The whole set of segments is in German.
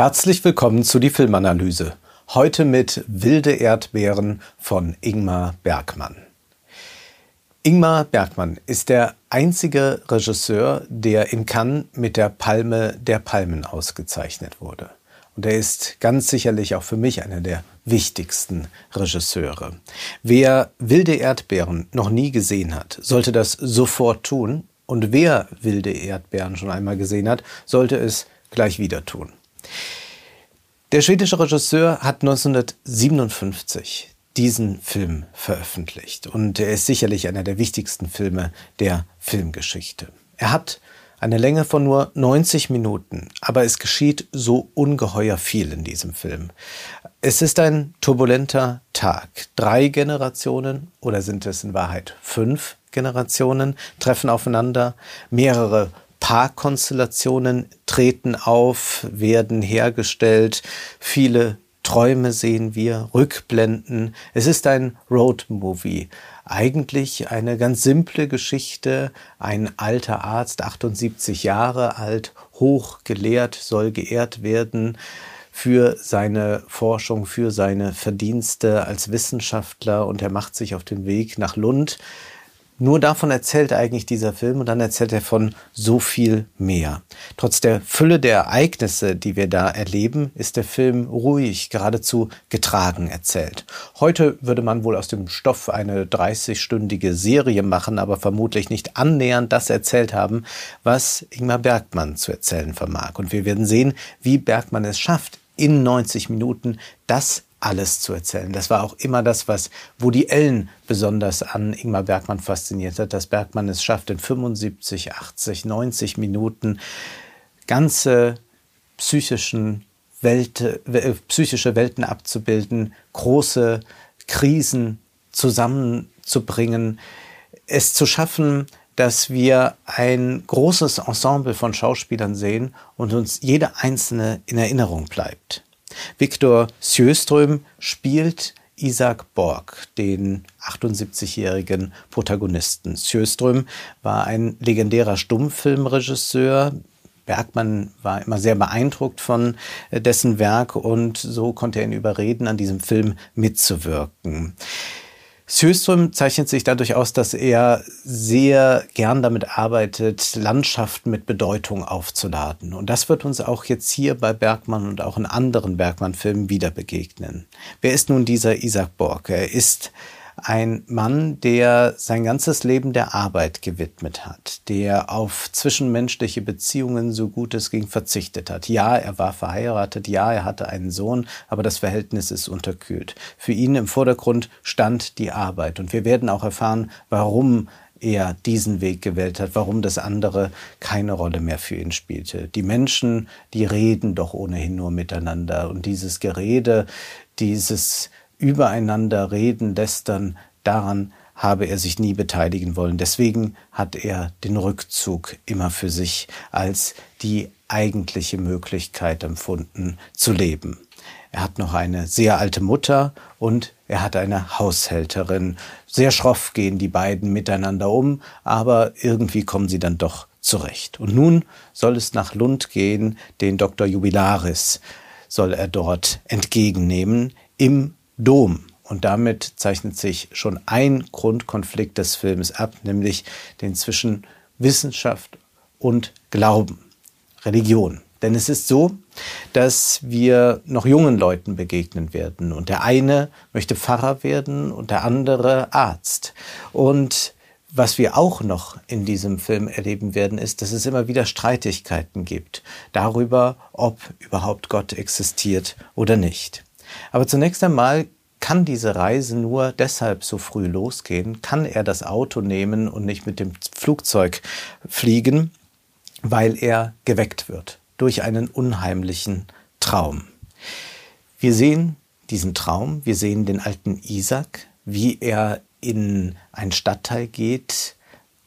Herzlich willkommen zu die Filmanalyse. Heute mit Wilde Erdbeeren von Ingmar Bergmann. Ingmar Bergmann ist der einzige Regisseur, der in Cannes mit der Palme der Palmen ausgezeichnet wurde. Und er ist ganz sicherlich auch für mich einer der wichtigsten Regisseure. Wer Wilde Erdbeeren noch nie gesehen hat, sollte das sofort tun. Und wer Wilde Erdbeeren schon einmal gesehen hat, sollte es gleich wieder tun. Der schwedische Regisseur hat 1957 diesen Film veröffentlicht und er ist sicherlich einer der wichtigsten Filme der Filmgeschichte. Er hat eine Länge von nur 90 Minuten, aber es geschieht so ungeheuer viel in diesem Film. Es ist ein turbulenter Tag. Drei Generationen oder sind es in Wahrheit fünf Generationen treffen aufeinander. Mehrere Paarkonstellationen treten auf, werden hergestellt. Viele Träume sehen wir, Rückblenden. Es ist ein Roadmovie. Eigentlich eine ganz simple Geschichte. Ein alter Arzt, 78 Jahre alt, hochgelehrt, soll geehrt werden für seine Forschung, für seine Verdienste als Wissenschaftler und er macht sich auf den Weg nach Lund nur davon erzählt eigentlich dieser Film und dann erzählt er von so viel mehr. Trotz der Fülle der Ereignisse, die wir da erleben, ist der Film ruhig, geradezu getragen erzählt. Heute würde man wohl aus dem Stoff eine 30-stündige Serie machen, aber vermutlich nicht annähernd das erzählt haben, was Ingmar Bergmann zu erzählen vermag. Und wir werden sehen, wie Bergmann es schafft, in 90 Minuten das alles zu erzählen. Das war auch immer das, was Woody Allen besonders an Ingmar Bergmann fasziniert hat, dass Bergmann es schafft, in 75, 80, 90 Minuten ganze psychischen Welt, äh, psychische Welten abzubilden, große Krisen zusammenzubringen, es zu schaffen, dass wir ein großes Ensemble von Schauspielern sehen und uns jeder einzelne in Erinnerung bleibt. Viktor Sjöström spielt Isaac Borg, den 78-jährigen Protagonisten. Sjöström war ein legendärer Stummfilmregisseur. Bergmann war immer sehr beeindruckt von äh, dessen Werk und so konnte er ihn überreden, an diesem Film mitzuwirken. Sjöström zeichnet sich dadurch aus, dass er sehr gern damit arbeitet, Landschaften mit Bedeutung aufzuladen. Und das wird uns auch jetzt hier bei Bergmann und auch in anderen Bergmann-Filmen wieder begegnen. Wer ist nun dieser Isaac Borg? Er ist ein Mann, der sein ganzes Leben der Arbeit gewidmet hat, der auf zwischenmenschliche Beziehungen so gut es ging verzichtet hat. Ja, er war verheiratet, ja, er hatte einen Sohn, aber das Verhältnis ist unterkühlt. Für ihn im Vordergrund stand die Arbeit und wir werden auch erfahren, warum er diesen Weg gewählt hat, warum das andere keine Rolle mehr für ihn spielte. Die Menschen, die reden doch ohnehin nur miteinander und dieses Gerede, dieses übereinander reden, lästern, daran habe er sich nie beteiligen wollen. Deswegen hat er den Rückzug immer für sich als die eigentliche Möglichkeit empfunden zu leben. Er hat noch eine sehr alte Mutter und er hat eine Haushälterin. Sehr schroff gehen die beiden miteinander um, aber irgendwie kommen sie dann doch zurecht. Und nun soll es nach Lund gehen, den Dr. Jubilaris soll er dort entgegennehmen im Dom. Und damit zeichnet sich schon ein Grundkonflikt des Films ab, nämlich den zwischen Wissenschaft und Glauben, Religion. Denn es ist so, dass wir noch jungen Leuten begegnen werden. Und der eine möchte Pfarrer werden und der andere Arzt. Und was wir auch noch in diesem Film erleben werden, ist, dass es immer wieder Streitigkeiten gibt darüber, ob überhaupt Gott existiert oder nicht. Aber zunächst einmal kann diese Reise nur deshalb so früh losgehen, kann er das Auto nehmen und nicht mit dem Flugzeug fliegen, weil er geweckt wird durch einen unheimlichen Traum. Wir sehen diesen Traum, wir sehen den alten Isaac, wie er in einen Stadtteil geht,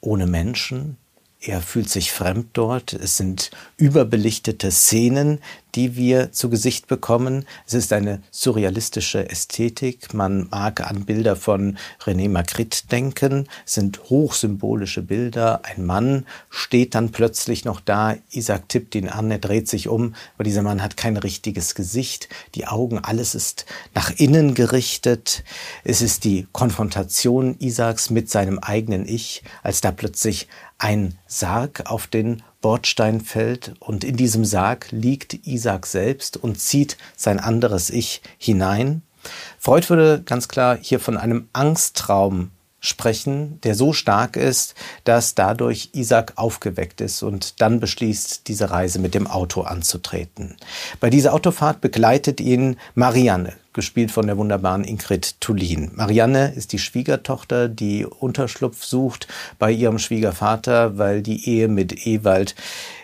ohne Menschen, er fühlt sich fremd dort. Es sind überbelichtete Szenen, die wir zu Gesicht bekommen. Es ist eine surrealistische Ästhetik. Man mag an Bilder von René Magritte denken. Es sind hochsymbolische Bilder. Ein Mann steht dann plötzlich noch da. Isaac tippt ihn an, er dreht sich um, aber dieser Mann hat kein richtiges Gesicht. Die Augen, alles ist nach innen gerichtet. Es ist die Konfrontation Isaaks mit seinem eigenen Ich, als da plötzlich ein Sarg auf den Bordstein fällt und in diesem Sarg liegt Isaac selbst und zieht sein anderes Ich hinein. Freud würde ganz klar hier von einem Angsttraum sprechen, der so stark ist, dass dadurch Isaac aufgeweckt ist und dann beschließt, diese Reise mit dem Auto anzutreten. Bei dieser Autofahrt begleitet ihn Marianne, gespielt von der wunderbaren Ingrid Tulin. Marianne ist die Schwiegertochter, die Unterschlupf sucht bei ihrem Schwiegervater, weil die Ehe mit Ewald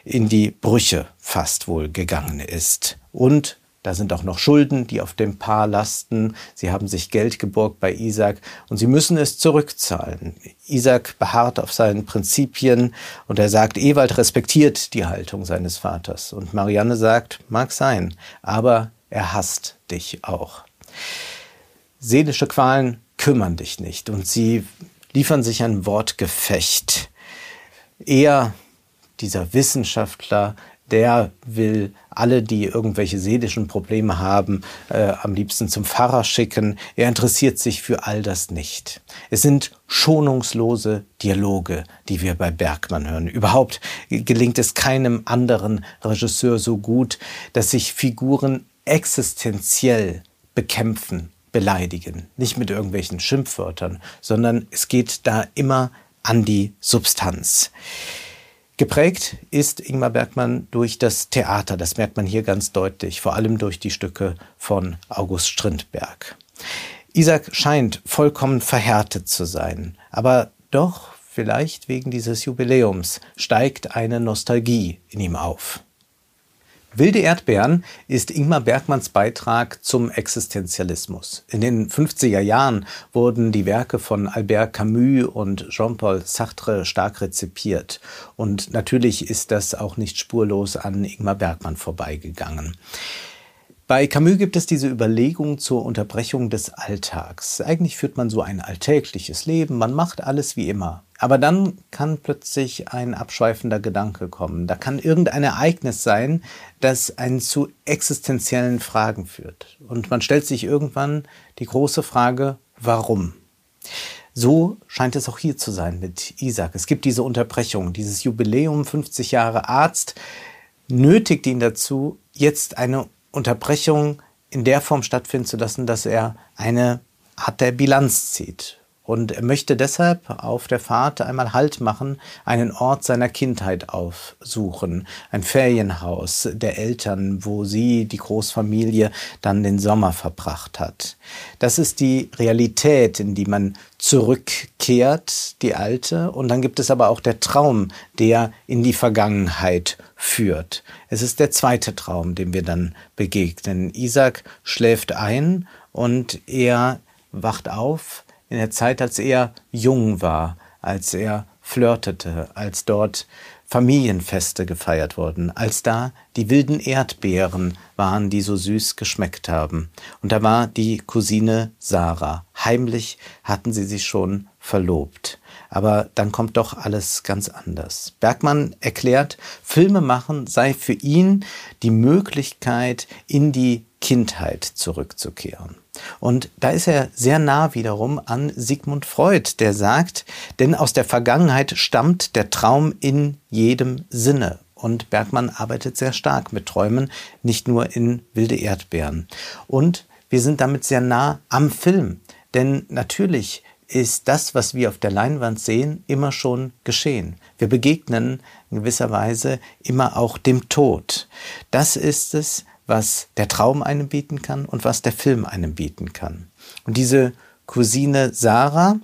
in die Brüche fast wohl gegangen ist. Und da sind auch noch Schulden, die auf dem Paar lasten. Sie haben sich Geld geborgt bei Isaac und sie müssen es zurückzahlen. Isaac beharrt auf seinen Prinzipien und er sagt, Ewald respektiert die Haltung seines Vaters. Und Marianne sagt, mag sein, aber er hasst dich auch. Seelische Qualen kümmern dich nicht und sie liefern sich ein Wortgefecht. Er, dieser Wissenschaftler, der will alle, die irgendwelche seelischen Probleme haben, äh, am liebsten zum Pfarrer schicken. Er interessiert sich für all das nicht. Es sind schonungslose Dialoge, die wir bei Bergmann hören. Überhaupt gelingt es keinem anderen Regisseur so gut, dass sich Figuren existenziell bekämpfen, beleidigen. Nicht mit irgendwelchen Schimpfwörtern, sondern es geht da immer an die Substanz. Geprägt ist Ingmar Bergmann durch das Theater, das merkt man hier ganz deutlich, vor allem durch die Stücke von August Strindberg. Isaac scheint vollkommen verhärtet zu sein, aber doch, vielleicht wegen dieses Jubiläums, steigt eine Nostalgie in ihm auf. Wilde Erdbeeren ist Ingmar Bergmanns Beitrag zum Existenzialismus. In den 50er Jahren wurden die Werke von Albert Camus und Jean-Paul Sartre stark rezipiert. Und natürlich ist das auch nicht spurlos an Ingmar Bergmann vorbeigegangen. Bei Camus gibt es diese Überlegung zur Unterbrechung des Alltags. Eigentlich führt man so ein alltägliches Leben, man macht alles wie immer. Aber dann kann plötzlich ein abschweifender Gedanke kommen. Da kann irgendein Ereignis sein, das einen zu existenziellen Fragen führt. Und man stellt sich irgendwann die große Frage, warum? So scheint es auch hier zu sein mit Isaac. Es gibt diese Unterbrechung, dieses Jubiläum 50 Jahre Arzt nötigt ihn dazu, jetzt eine Unterbrechung in der Form stattfinden zu lassen, dass er eine Art der Bilanz zieht. Und er möchte deshalb auf der Fahrt einmal Halt machen, einen Ort seiner Kindheit aufsuchen, ein Ferienhaus der Eltern, wo sie, die Großfamilie, dann den Sommer verbracht hat. Das ist die Realität, in die man zurückkehrt, die alte. Und dann gibt es aber auch der Traum, der in die Vergangenheit führt. Es ist der zweite Traum, dem wir dann begegnen. Isaac schläft ein und er wacht auf in der Zeit, als er jung war, als er flirtete, als dort Familienfeste gefeiert wurden, als da die wilden Erdbeeren waren, die so süß geschmeckt haben. Und da war die Cousine Sarah. Heimlich hatten sie sich schon verlobt. Aber dann kommt doch alles ganz anders. Bergmann erklärt, Filme machen sei für ihn die Möglichkeit, in die Kindheit zurückzukehren. Und da ist er sehr nah wiederum an Sigmund Freud, der sagt, denn aus der Vergangenheit stammt der Traum in jedem Sinne. Und Bergmann arbeitet sehr stark mit Träumen, nicht nur in wilde Erdbeeren. Und wir sind damit sehr nah am Film. Denn natürlich ist das, was wir auf der Leinwand sehen, immer schon geschehen. Wir begegnen in gewisser Weise immer auch dem Tod. Das ist es, was der Traum einem bieten kann und was der Film einem bieten kann. Und diese Cousine Sarah,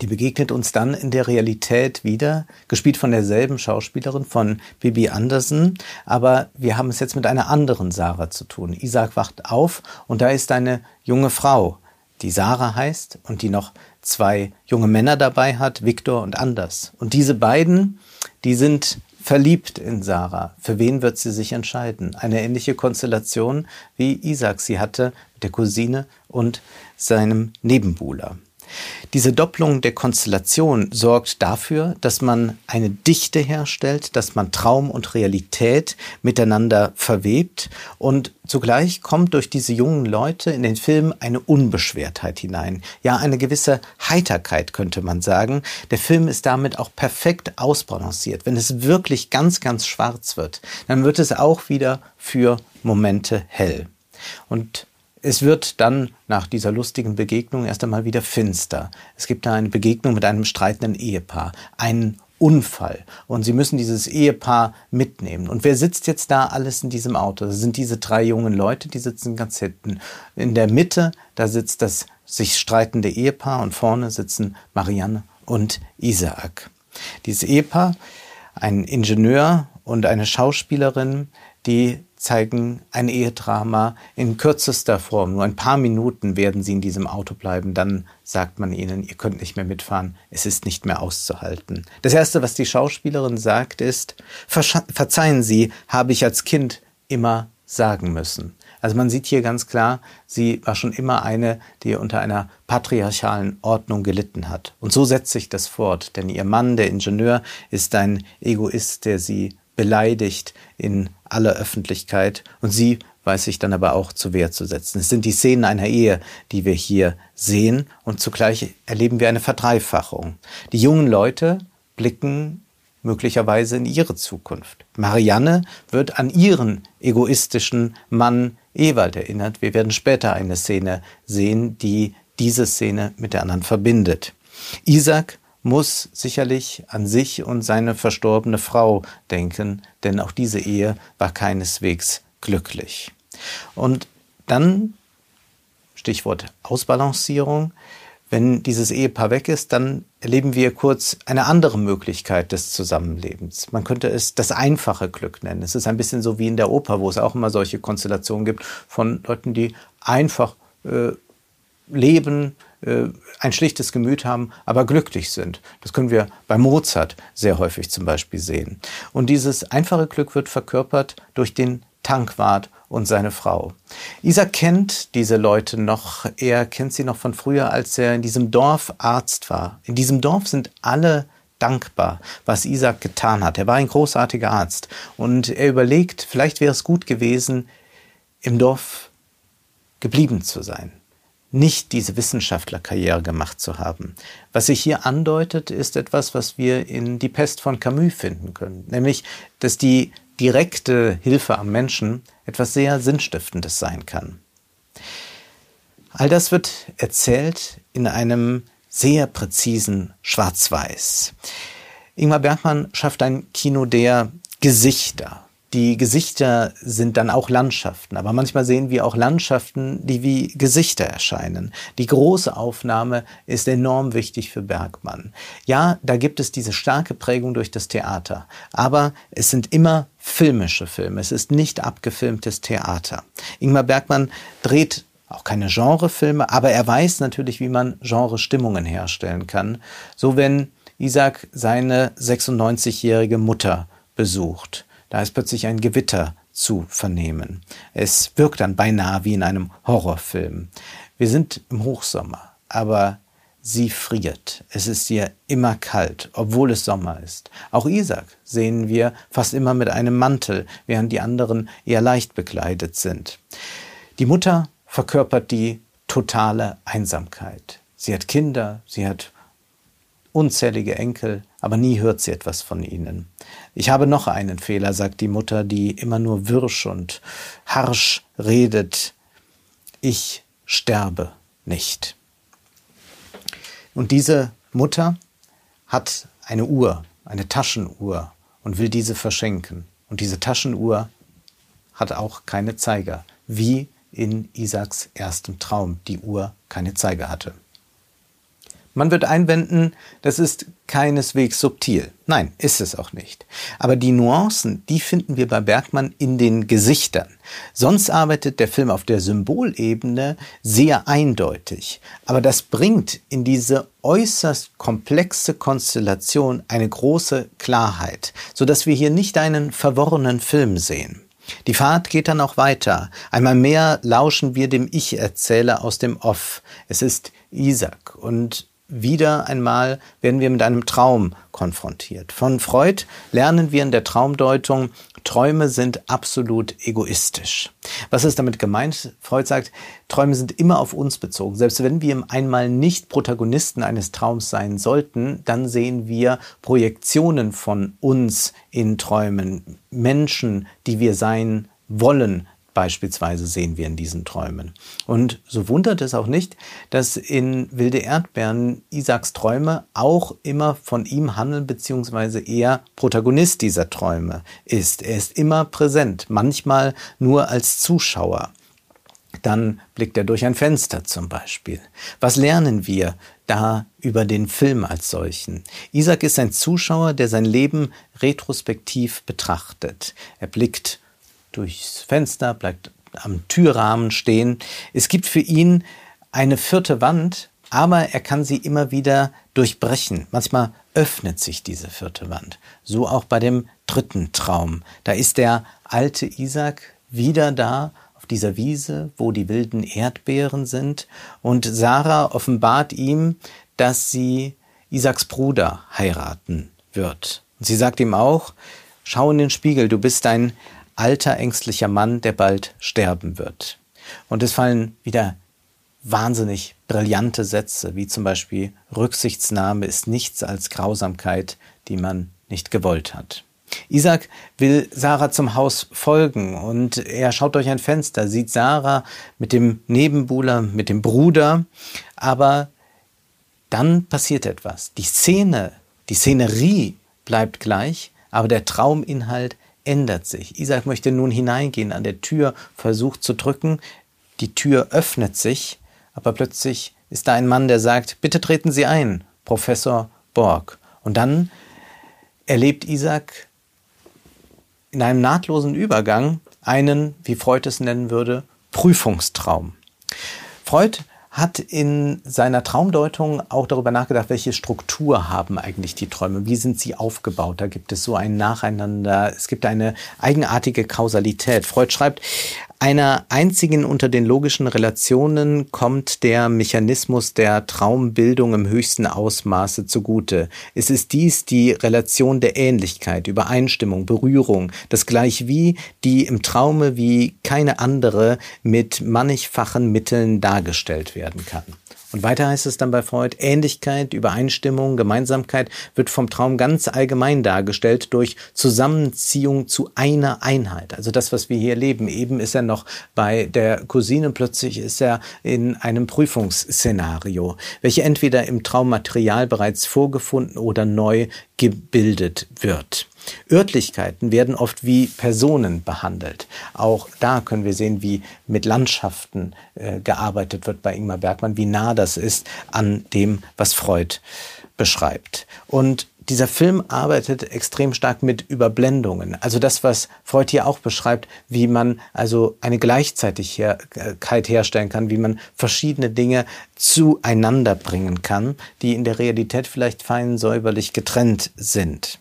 die begegnet uns dann in der Realität wieder, gespielt von derselben Schauspielerin, von Bibi Anderson. Aber wir haben es jetzt mit einer anderen Sarah zu tun. Isaac wacht auf und da ist eine junge Frau, die Sarah heißt und die noch zwei junge Männer dabei hat, Viktor und Anders. Und diese beiden, die sind verliebt in Sarah. Für wen wird sie sich entscheiden? Eine ähnliche Konstellation wie Isaac sie hatte mit der Cousine und seinem Nebenbuhler. Diese Doppelung der Konstellation sorgt dafür, dass man eine Dichte herstellt, dass man Traum und Realität miteinander verwebt und zugleich kommt durch diese jungen Leute in den Film eine Unbeschwertheit hinein. Ja, eine gewisse Heiterkeit könnte man sagen. Der Film ist damit auch perfekt ausbalanciert. Wenn es wirklich ganz, ganz schwarz wird, dann wird es auch wieder für Momente hell. Und es wird dann nach dieser lustigen Begegnung erst einmal wieder finster. Es gibt da eine Begegnung mit einem streitenden Ehepaar, einen Unfall und sie müssen dieses Ehepaar mitnehmen. Und wer sitzt jetzt da alles in diesem Auto? Das sind diese drei jungen Leute, die sitzen ganz hinten. In der Mitte, da sitzt das sich streitende Ehepaar und vorne sitzen Marianne und Isaac. Dieses Ehepaar, ein Ingenieur und eine Schauspielerin, die zeigen ein Ehedrama in kürzester Form. Nur ein paar Minuten werden sie in diesem Auto bleiben. Dann sagt man ihnen, ihr könnt nicht mehr mitfahren. Es ist nicht mehr auszuhalten. Das Erste, was die Schauspielerin sagt, ist, verzeihen Sie, habe ich als Kind immer sagen müssen. Also man sieht hier ganz klar, sie war schon immer eine, die unter einer patriarchalen Ordnung gelitten hat. Und so setzt sich das fort, denn ihr Mann, der Ingenieur, ist ein Egoist, der sie beleidigt in aller Öffentlichkeit und sie weiß sich dann aber auch zur Wehr zu setzen. Es sind die Szenen einer Ehe, die wir hier sehen und zugleich erleben wir eine Verdreifachung. Die jungen Leute blicken möglicherweise in ihre Zukunft. Marianne wird an ihren egoistischen Mann Ewald erinnert. Wir werden später eine Szene sehen, die diese Szene mit der anderen verbindet. Isaac muss sicherlich an sich und seine verstorbene Frau denken, denn auch diese Ehe war keineswegs glücklich. Und dann, Stichwort Ausbalancierung, wenn dieses Ehepaar weg ist, dann erleben wir kurz eine andere Möglichkeit des Zusammenlebens. Man könnte es das einfache Glück nennen. Es ist ein bisschen so wie in der Oper, wo es auch immer solche Konstellationen gibt von Leuten, die einfach äh, leben, ein schlichtes Gemüt haben, aber glücklich sind. Das können wir bei Mozart sehr häufig zum Beispiel sehen. Und dieses einfache Glück wird verkörpert durch den Tankwart und seine Frau. Isaac kennt diese Leute noch. Er kennt sie noch von früher, als er in diesem Dorf Arzt war. In diesem Dorf sind alle dankbar, was Isaac getan hat. Er war ein großartiger Arzt und er überlegt, vielleicht wäre es gut gewesen, im Dorf geblieben zu sein nicht diese Wissenschaftlerkarriere gemacht zu haben. Was sich hier andeutet, ist etwas, was wir in Die Pest von Camus finden können, nämlich, dass die direkte Hilfe am Menschen etwas sehr Sinnstiftendes sein kann. All das wird erzählt in einem sehr präzisen Schwarz-Weiß. Ingmar Bergmann schafft ein Kino der Gesichter, die Gesichter sind dann auch Landschaften, aber manchmal sehen wir auch Landschaften, die wie Gesichter erscheinen. Die große Aufnahme ist enorm wichtig für Bergmann. Ja, da gibt es diese starke Prägung durch das Theater, aber es sind immer filmische Filme, es ist nicht abgefilmtes Theater. Ingmar Bergmann dreht auch keine Genrefilme, aber er weiß natürlich, wie man Genre-Stimmungen herstellen kann. So wenn Isaac seine 96-jährige Mutter besucht da ist plötzlich ein Gewitter zu vernehmen. Es wirkt dann beinahe wie in einem Horrorfilm. Wir sind im Hochsommer, aber sie friert. Es ist ihr immer kalt, obwohl es Sommer ist. Auch Isaac sehen wir fast immer mit einem Mantel, während die anderen eher leicht bekleidet sind. Die Mutter verkörpert die totale Einsamkeit. Sie hat Kinder, sie hat unzählige Enkel, aber nie hört sie etwas von ihnen. Ich habe noch einen Fehler, sagt die Mutter, die immer nur wirsch und harsch redet. Ich sterbe nicht. Und diese Mutter hat eine Uhr, eine Taschenuhr und will diese verschenken. Und diese Taschenuhr hat auch keine Zeiger, wie in Isaaks erstem Traum die Uhr keine Zeiger hatte. Man wird einwenden, das ist keineswegs subtil. Nein, ist es auch nicht. Aber die Nuancen, die finden wir bei Bergmann in den Gesichtern. Sonst arbeitet der Film auf der Symbolebene sehr eindeutig. Aber das bringt in diese äußerst komplexe Konstellation eine große Klarheit, sodass wir hier nicht einen verworrenen Film sehen. Die Fahrt geht dann auch weiter. Einmal mehr lauschen wir dem Ich-Erzähler aus dem Off. Es ist Isaac und wieder einmal werden wir mit einem Traum konfrontiert. Von Freud lernen wir in der Traumdeutung, Träume sind absolut egoistisch. Was ist damit gemeint? Freud sagt, Träume sind immer auf uns bezogen. Selbst wenn wir einmal nicht Protagonisten eines Traums sein sollten, dann sehen wir Projektionen von uns in Träumen, Menschen, die wir sein wollen, beispielsweise sehen wir in diesen Träumen. Und so wundert es auch nicht, dass in Wilde Erdbeeren Isaacs Träume auch immer von ihm handeln, beziehungsweise er Protagonist dieser Träume ist. Er ist immer präsent, manchmal nur als Zuschauer. Dann blickt er durch ein Fenster zum Beispiel. Was lernen wir da über den Film als solchen? Isaac ist ein Zuschauer, der sein Leben retrospektiv betrachtet. Er blickt durchs Fenster, bleibt am Türrahmen stehen. Es gibt für ihn eine vierte Wand, aber er kann sie immer wieder durchbrechen. Manchmal öffnet sich diese vierte Wand. So auch bei dem dritten Traum. Da ist der alte Isaac wieder da auf dieser Wiese, wo die wilden Erdbeeren sind. Und Sarah offenbart ihm, dass sie Isaacs Bruder heiraten wird. Und sie sagt ihm auch, schau in den Spiegel, du bist ein alter, ängstlicher Mann, der bald sterben wird. Und es fallen wieder wahnsinnig brillante Sätze, wie zum Beispiel Rücksichtsnahme ist nichts als Grausamkeit, die man nicht gewollt hat. Isaac will Sarah zum Haus folgen und er schaut durch ein Fenster, sieht Sarah mit dem Nebenbuhler, mit dem Bruder, aber dann passiert etwas. Die Szene, die Szenerie bleibt gleich, aber der Trauminhalt ändert sich. Isaac möchte nun hineingehen, an der Tür versucht zu drücken. Die Tür öffnet sich, aber plötzlich ist da ein Mann, der sagt, bitte treten Sie ein, Professor Borg. Und dann erlebt Isaac in einem nahtlosen Übergang einen, wie Freud es nennen würde, Prüfungstraum. Freud hat in seiner Traumdeutung auch darüber nachgedacht, welche Struktur haben eigentlich die Träume, wie sind sie aufgebaut. Da gibt es so ein Nacheinander, es gibt eine eigenartige Kausalität. Freud schreibt, einer einzigen unter den logischen Relationen kommt der Mechanismus der Traumbildung im höchsten Ausmaße zugute. Es ist dies die Relation der Ähnlichkeit, Übereinstimmung, Berührung, das Gleichwie, die im Traume wie keine andere mit mannigfachen Mitteln dargestellt werden kann. Und weiter heißt es dann bei Freud, Ähnlichkeit, Übereinstimmung, Gemeinsamkeit wird vom Traum ganz allgemein dargestellt durch Zusammenziehung zu einer Einheit. Also das, was wir hier leben. Eben ist er noch bei der Cousine, plötzlich ist er in einem Prüfungsszenario, welche entweder im Traummaterial bereits vorgefunden oder neu gebildet wird. Örtlichkeiten werden oft wie Personen behandelt. Auch da können wir sehen, wie mit Landschaften äh, gearbeitet wird bei Ingmar Bergmann, wie nah das ist an dem, was Freud beschreibt. Und dieser Film arbeitet extrem stark mit Überblendungen. Also das, was Freud hier auch beschreibt, wie man also eine Gleichzeitigkeit herstellen kann, wie man verschiedene Dinge zueinander bringen kann, die in der Realität vielleicht fein säuberlich getrennt sind.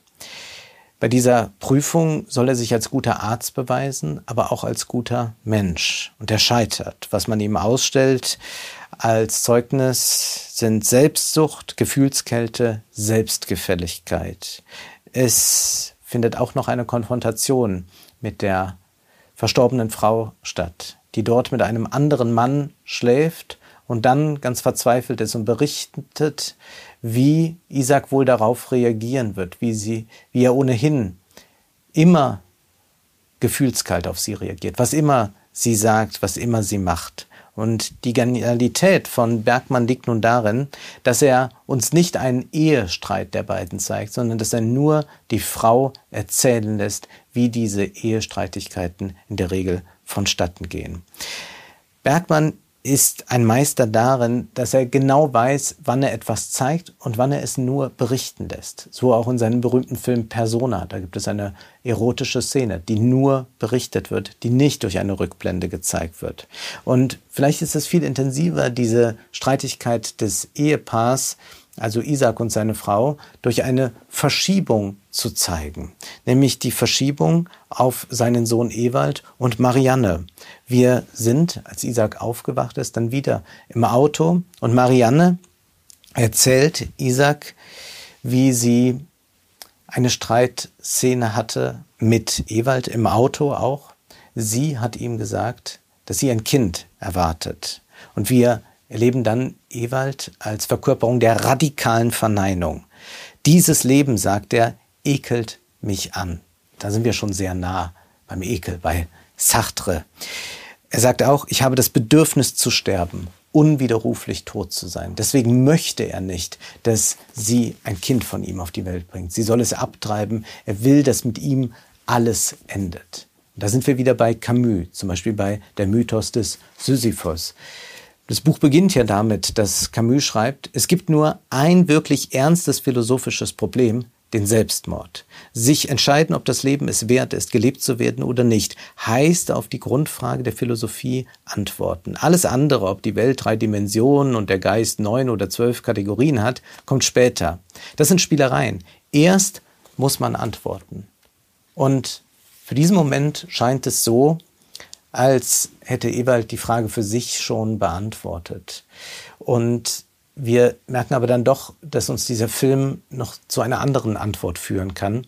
Bei dieser Prüfung soll er sich als guter Arzt beweisen, aber auch als guter Mensch. Und er scheitert. Was man ihm ausstellt als Zeugnis sind Selbstsucht, Gefühlskälte, Selbstgefälligkeit. Es findet auch noch eine Konfrontation mit der verstorbenen Frau statt, die dort mit einem anderen Mann schläft und dann ganz verzweifelt ist und berichtet, wie Isaac wohl darauf reagieren wird, wie, sie, wie er ohnehin immer gefühlskalt auf sie reagiert, was immer sie sagt, was immer sie macht. Und die Genialität von Bergmann liegt nun darin, dass er uns nicht einen Ehestreit der beiden zeigt, sondern dass er nur die Frau erzählen lässt, wie diese Ehestreitigkeiten in der Regel vonstatten gehen. Bergmann ist ein Meister darin, dass er genau weiß, wann er etwas zeigt und wann er es nur berichten lässt. So auch in seinem berühmten Film Persona. Da gibt es eine erotische Szene, die nur berichtet wird, die nicht durch eine Rückblende gezeigt wird. Und vielleicht ist es viel intensiver, diese Streitigkeit des Ehepaars, also Isaac und seine Frau, durch eine Verschiebung zu zeigen, nämlich die Verschiebung auf seinen Sohn Ewald und Marianne. Wir sind, als Isaac aufgewacht ist, dann wieder im Auto und Marianne erzählt Isaac, wie sie eine Streitszene hatte mit Ewald im Auto auch. Sie hat ihm gesagt, dass sie ein Kind erwartet. Und wir erleben dann Ewald als Verkörperung der radikalen Verneinung. Dieses Leben, sagt er, ekelt mich an. Da sind wir schon sehr nah beim Ekel, bei Sartre. Er sagt auch, ich habe das Bedürfnis zu sterben, unwiderruflich tot zu sein. Deswegen möchte er nicht, dass sie ein Kind von ihm auf die Welt bringt. Sie soll es abtreiben. Er will, dass mit ihm alles endet. Da sind wir wieder bei Camus, zum Beispiel bei der Mythos des Sisyphos. Das Buch beginnt ja damit, dass Camus schreibt, es gibt nur ein wirklich ernstes philosophisches Problem, den Selbstmord. Sich entscheiden, ob das Leben es wert ist, gelebt zu werden oder nicht, heißt auf die Grundfrage der Philosophie antworten. Alles andere, ob die Welt drei Dimensionen und der Geist neun oder zwölf Kategorien hat, kommt später. Das sind Spielereien. Erst muss man antworten. Und für diesen Moment scheint es so, als hätte Ewald die Frage für sich schon beantwortet. Und wir merken aber dann doch, dass uns dieser Film noch zu einer anderen Antwort führen kann,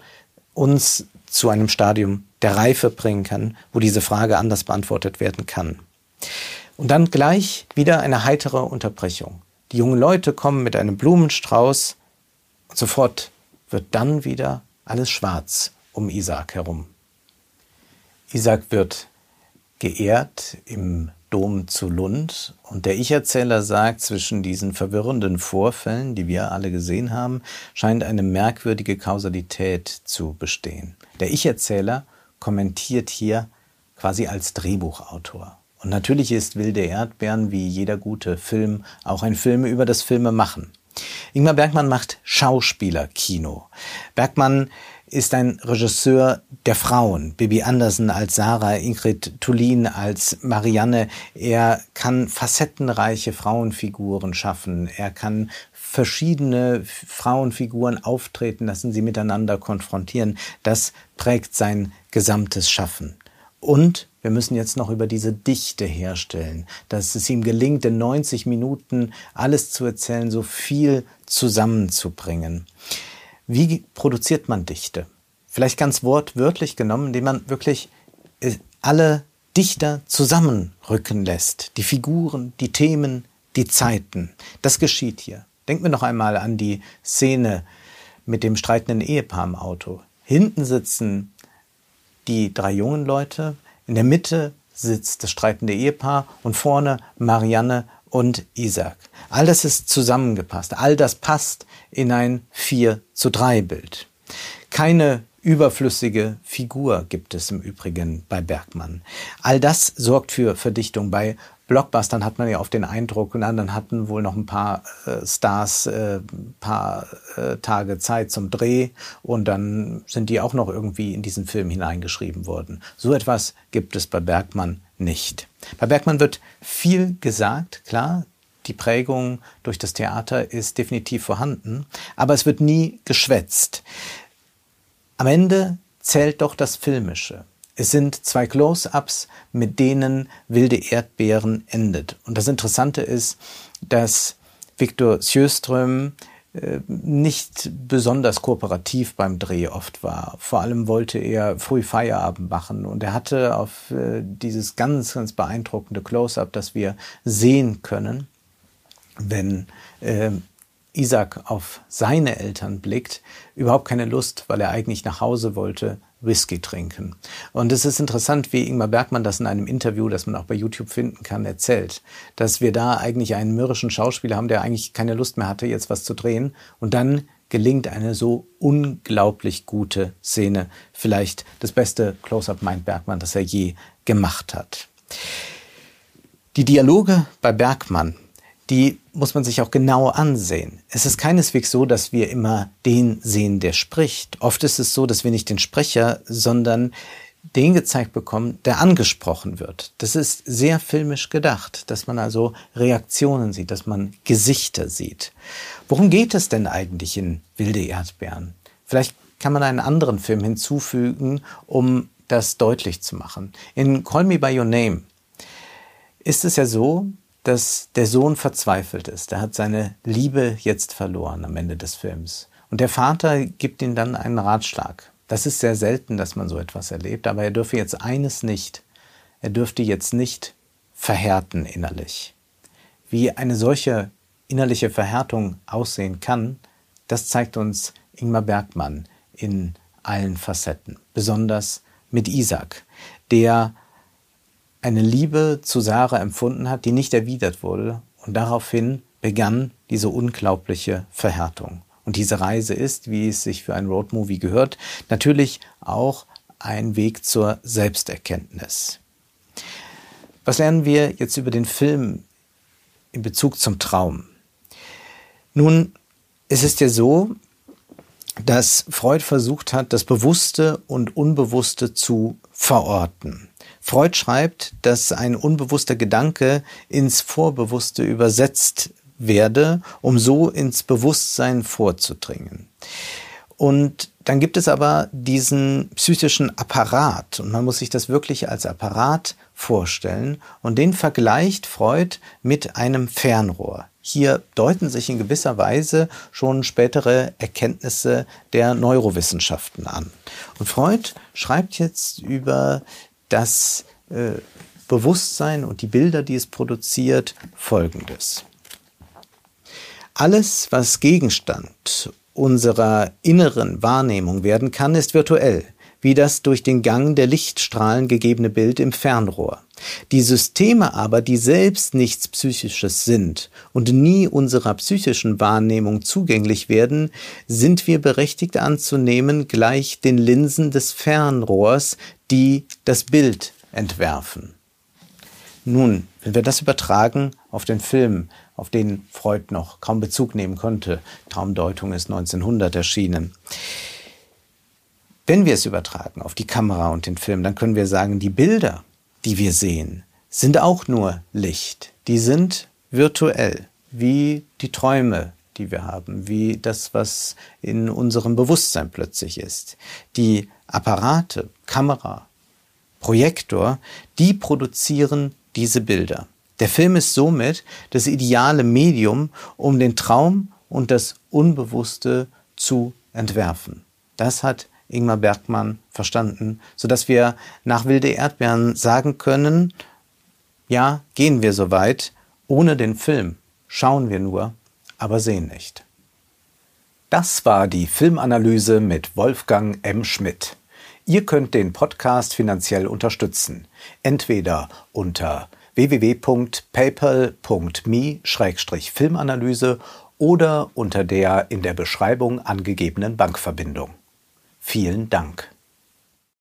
uns zu einem Stadium der Reife bringen kann, wo diese Frage anders beantwortet werden kann. Und dann gleich wieder eine heitere Unterbrechung. Die jungen Leute kommen mit einem Blumenstrauß und sofort wird dann wieder alles schwarz um Isaac herum. Isaac wird geehrt im Dom zu Lund. Und der Ich-Erzähler sagt, zwischen diesen verwirrenden Vorfällen, die wir alle gesehen haben, scheint eine merkwürdige Kausalität zu bestehen. Der Ich-Erzähler kommentiert hier quasi als Drehbuchautor. Und natürlich ist Wilde Erdbeeren wie jeder gute Film auch ein Film über das Filme machen. Ingmar Bergmann macht Schauspielerkino. Bergmann ist ein Regisseur der Frauen. Bibi Andersen als Sarah, Ingrid Tulin als Marianne. Er kann facettenreiche Frauenfiguren schaffen. Er kann verschiedene Frauenfiguren auftreten lassen, sie miteinander konfrontieren. Das prägt sein gesamtes Schaffen. Und wir müssen jetzt noch über diese Dichte herstellen, dass es ihm gelingt, in 90 Minuten alles zu erzählen, so viel zusammenzubringen. Wie produziert man Dichte? Vielleicht ganz wortwörtlich genommen, indem man wirklich äh, alle Dichter zusammenrücken lässt. Die Figuren, die Themen, die Zeiten. Das geschieht hier. Denken wir noch einmal an die Szene mit dem streitenden Ehepaar im Auto. Hinten sitzen die drei jungen Leute, in der Mitte sitzt das streitende Ehepaar und vorne Marianne und Isaac. All das ist zusammengepasst. All das passt in ein 4 zu 3 Bild. Keine überflüssige Figur gibt es im Übrigen bei Bergmann. All das sorgt für Verdichtung. Bei Blockbustern hat man ja oft den Eindruck, und dann hatten wohl noch ein paar äh, Stars äh, paar äh, Tage Zeit zum Dreh und dann sind die auch noch irgendwie in diesen Film hineingeschrieben worden. So etwas gibt es bei Bergmann nicht. Bei Bergmann wird viel gesagt, klar, die Prägung durch das Theater ist definitiv vorhanden, aber es wird nie geschwätzt. Am Ende zählt doch das Filmische. Es sind zwei Close-ups, mit denen wilde Erdbeeren endet. Und das Interessante ist, dass Viktor Sjöström nicht besonders kooperativ beim Dreh oft war. Vor allem wollte er früh Feierabend machen und er hatte auf äh, dieses ganz, ganz beeindruckende Close-up, das wir sehen können, wenn äh, Isaac auf seine Eltern blickt, überhaupt keine Lust, weil er eigentlich nach Hause wollte, Whisky trinken. Und es ist interessant, wie Ingmar Bergmann das in einem Interview, das man auch bei YouTube finden kann, erzählt, dass wir da eigentlich einen mürrischen Schauspieler haben, der eigentlich keine Lust mehr hatte, jetzt was zu drehen. Und dann gelingt eine so unglaublich gute Szene. Vielleicht das beste Close-up meint Bergmann, das er je gemacht hat. Die Dialoge bei Bergmann, die muss man sich auch genau ansehen. Es ist keineswegs so, dass wir immer den sehen, der spricht. Oft ist es so, dass wir nicht den Sprecher, sondern den gezeigt bekommen, der angesprochen wird. Das ist sehr filmisch gedacht, dass man also Reaktionen sieht, dass man Gesichter sieht. Worum geht es denn eigentlich in Wilde Erdbeeren? Vielleicht kann man einen anderen Film hinzufügen, um das deutlich zu machen. In Call Me By Your Name ist es ja so, dass der Sohn verzweifelt ist. Er hat seine Liebe jetzt verloren am Ende des Films. Und der Vater gibt ihm dann einen Ratschlag. Das ist sehr selten, dass man so etwas erlebt, aber er dürfe jetzt eines nicht. Er dürfte jetzt nicht verhärten innerlich. Wie eine solche innerliche Verhärtung aussehen kann, das zeigt uns Ingmar Bergmann in allen Facetten, besonders mit Isaac, der eine Liebe zu Sarah empfunden hat, die nicht erwidert wurde, und daraufhin begann diese unglaubliche Verhärtung. Und diese Reise ist, wie es sich für ein Roadmovie gehört, natürlich auch ein Weg zur Selbsterkenntnis. Was lernen wir jetzt über den Film in Bezug zum Traum? Nun, es ist ja so, dass Freud versucht hat, das Bewusste und Unbewusste zu verorten. Freud schreibt, dass ein unbewusster Gedanke ins Vorbewusste übersetzt werde, um so ins Bewusstsein vorzudringen. Und dann gibt es aber diesen psychischen Apparat und man muss sich das wirklich als Apparat vorstellen und den vergleicht Freud mit einem Fernrohr. Hier deuten sich in gewisser Weise schon spätere Erkenntnisse der Neurowissenschaften an. Und Freud schreibt jetzt über das äh, Bewusstsein und die Bilder, die es produziert, Folgendes. Alles, was Gegenstand unserer inneren Wahrnehmung werden kann, ist virtuell, wie das durch den Gang der Lichtstrahlen gegebene Bild im Fernrohr. Die Systeme aber, die selbst nichts Psychisches sind und nie unserer psychischen Wahrnehmung zugänglich werden, sind wir berechtigt anzunehmen gleich den Linsen des Fernrohrs, die das Bild entwerfen. Nun, wenn wir das übertragen auf den Film, auf den Freud noch kaum Bezug nehmen konnte, Traumdeutung ist 1900 erschienen. Wenn wir es übertragen auf die Kamera und den Film, dann können wir sagen, die Bilder, die wir sehen, sind auch nur Licht. Die sind virtuell, wie die Träume, die wir haben, wie das, was in unserem Bewusstsein plötzlich ist. Die Apparate, Kamera, Projektor, die produzieren diese Bilder. Der Film ist somit das ideale Medium, um den Traum und das Unbewusste zu entwerfen. Das hat Ingmar Bergmann verstanden, sodass wir nach Wilde Erdbeeren sagen können, ja, gehen wir so weit, ohne den Film schauen wir nur, aber sehen nicht. Das war die Filmanalyse mit Wolfgang M. Schmidt. Ihr könnt den Podcast finanziell unterstützen, entweder unter www.paypal.me-filmanalyse oder unter der in der Beschreibung angegebenen Bankverbindung. Vielen Dank.